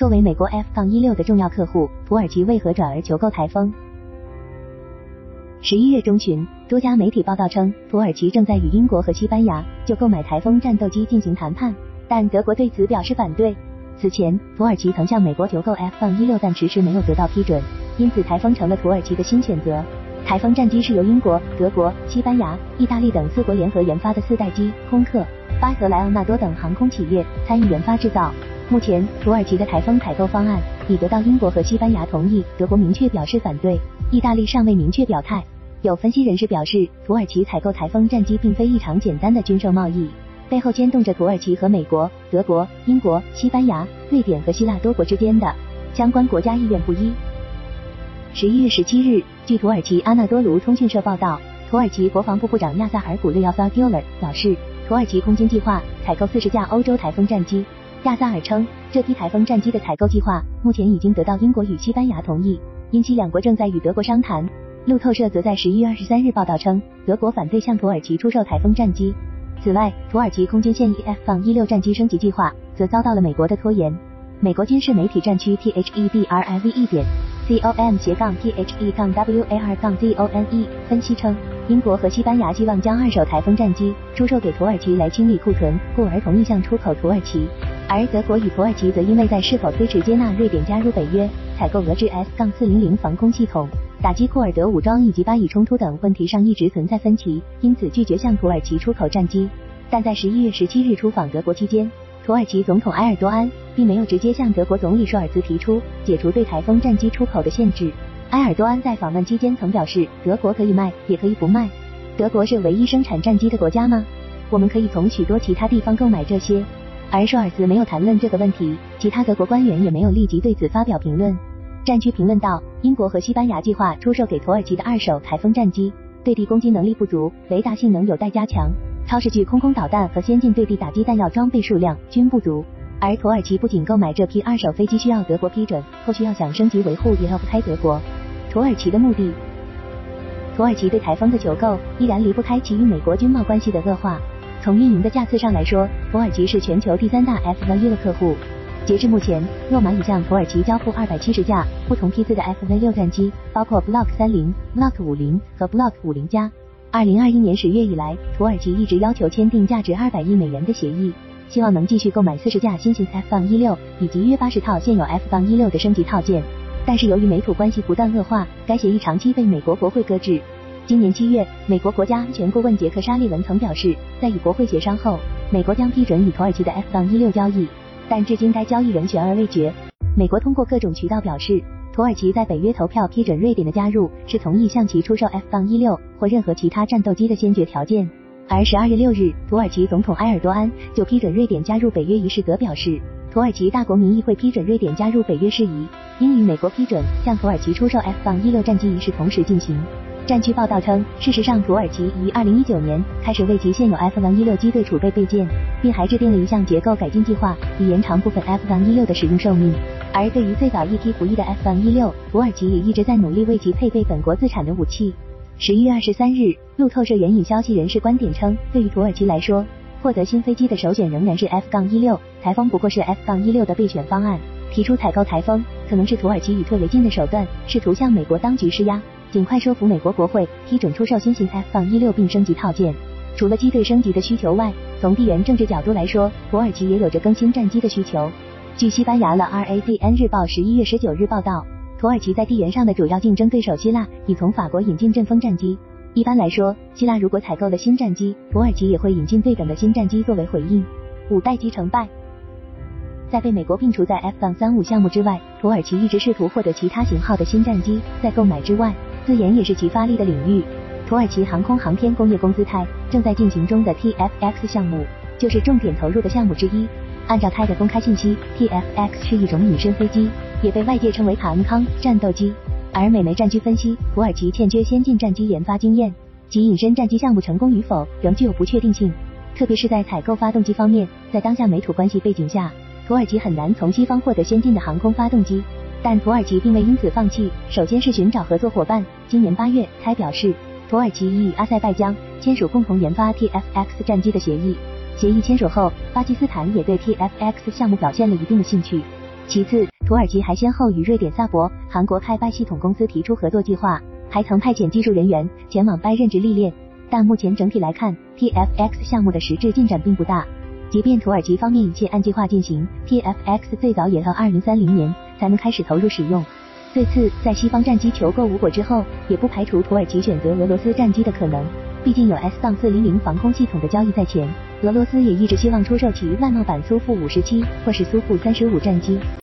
作为美国 F-16 的重要客户，土耳其为何转而求购台风？十一月中旬，多家媒体报道称，土耳其正在与英国和西班牙就购买台风战斗机进行谈判，但德国对此表示反对。此前，土耳其曾向美国求购 F-16，但迟迟没有得到批准，因此台风成了土耳其的新选择。台风战机是由英国、德国、西班牙、意大利等四国联合研发的四代机，空客、巴和莱昂纳多等航空企业参与研发制造。目前，土耳其的台风采购方案已得到英国和西班牙同意，德国明确表示反对，意大利尚未明确表态。有分析人士表示，土耳其采购台风战机并非一场简单的军售贸易，背后牵动着土耳其和美国、德国、英国、西班牙、瑞典和希腊多国之间的相关国家意愿不一。十一月十七日，据土耳其阿纳多卢通讯社报道，土耳其国防部部长亚萨尔古列奥萨迪 l 尔表示，土耳其空军计划采购四十架欧洲台风战机。亚萨尔称，这批台风战机的采购计划目前已经得到英国与西班牙同意，因其两国正在与德国商谈。路透社则在十一月二十三日报道称，德国反对向土耳其出售台风战机。此外，土耳其空军现役 F 杠16战机升级计划则遭到了美国的拖延。美国军事媒体战区 T H E B R I V 一点 C O M 斜杠 T H E 杠 W A R 杠 Z O N E 分析称，英国和西班牙希望将二手台风战机出售给土耳其来清理库存，故而同意向出口土耳其。而德国与土耳其则因为在是否推迟接纳瑞典加入北约、采购俄制 S 杠四零零防空系统。打击库尔德武装以及巴以冲突等问题上一直存在分歧，因此拒绝向土耳其出口战机。但在十一月十七日出访德国期间，土耳其总统埃尔多安并没有直接向德国总理舒尔茨提出解除对台风战机出口的限制。埃尔多安在访问期间曾表示，德国可以卖，也可以不卖。德国是唯一生产战机的国家吗？我们可以从许多其他地方购买这些。而舒尔茨没有谈论这个问题，其他德国官员也没有立即对此发表评论。战区评论道，英国和西班牙计划出售给土耳其的二手台风战机，对地攻击能力不足，雷达性能有待加强，超视距空空导弹和先进对地打击弹药装备数量均不足。而土耳其不仅购买这批二手飞机需要德国批准，后续要想升级维护也绕不开德国。土耳其的目的，土耳其对台风的求购依然离不开其与美国军贸关系的恶化。从运营的架次上来说，土耳其是全球第三大 F-16 的客户。截至目前，诺马已向土耳其交付二百七十架不同批次的 F-V6 战机，包括 Block 三零、Block 五零和 Block 五零加。二零二一年十月以来，土耳其一直要求签订价值二百亿美元的协议，希望能继续购买四十架新型 F-16 以及约八十套现有 F-16 的升级套件。但是由于美土关系不断恶化，该协议长期被美国国会搁置。今年七月，美国国家安全顾问杰克沙利文曾表示，在与国会协商后，美国将批准与土耳其的 F 杠16交易。但至今该交易仍悬而未决。美国通过各种渠道表示，土耳其在北约投票批准瑞典的加入是同意向其出售 F 杠16或任何其他战斗机的先决条件。而十二月六日，土耳其总统埃尔多安就批准瑞典加入北约一事则表示，土耳其大国民议会批准瑞典加入北约事宜，应与美国批准向土耳其出售 F 杠16战机一事同时进行。战区报道称，事实上，土耳其于二零一九年开始为其现有 F 杠16机队储备备件，并还制定了一项结构改进计划，以延长部分 F 杠16的使用寿命。而对于最早一批服役的 F 杠16，土耳其也一直在努力为其配备本国自产的武器。十一月二十三日，路透社援引消息人士观点称，对于土耳其来说，获得新飞机的首选仍然是 F 杠16台风不过是 F 杠16的备选方案。提出采购台风，可能是土耳其以退为进的手段，试图向美国当局施压。尽快说服美国国会批准出售新型 F 杠16并升级套件。除了机队升级的需求外，从地缘政治角度来说，土耳其也有着更新战机的需求。据西班牙的 RADN 日报十一月十九日报道，土耳其在地缘上的主要竞争对手希腊已从法国引进阵风战机。一般来说，希腊如果采购了新战机，土耳其也会引进对等的新战机作为回应。五代机成败，在被美国并除在 F-35 项目之外，土耳其一直试图获得其他型号的新战机。在购买之外，自研也是其发力的领域。土耳其航空航天工业公司泰正在进行中的 TFX 项目，就是重点投入的项目之一。按照泰的公开信息，TFX 是一种隐身飞机，也被外界称为卡恩康战斗机。而美媒战区分析，土耳其欠缺先进战机研发经验，其隐身战机项目成功与否仍具有不确定性。特别是在采购发动机方面，在当下美土关系背景下，土耳其很难从西方获得先进的航空发动机。但土耳其并未因此放弃，首先是寻找合作伙伴。今年八月，才表示土耳其已与阿塞拜疆签署共同研发 TFX 战机的协议。协议签署后，巴基斯坦也对 TFX 项目表现了一定的兴趣。其次，土耳其还先后与瑞典萨博、韩国开拜系统公司提出合作计划，还曾派遣技术人员前往拜任职历练。但目前整体来看，TFX 项目的实质进展并不大。即便土耳其方面一切按计划进行，TFX 最早也要二零三零年才能开始投入使用。对此，在西方战机求购无果之后，也不排除土耳其选择俄罗斯战机的可能。毕竟有 S 杠四零零防空系统的交易在前，俄罗斯也一直希望出售其外贸版苏 -57 或是苏 -35 战机。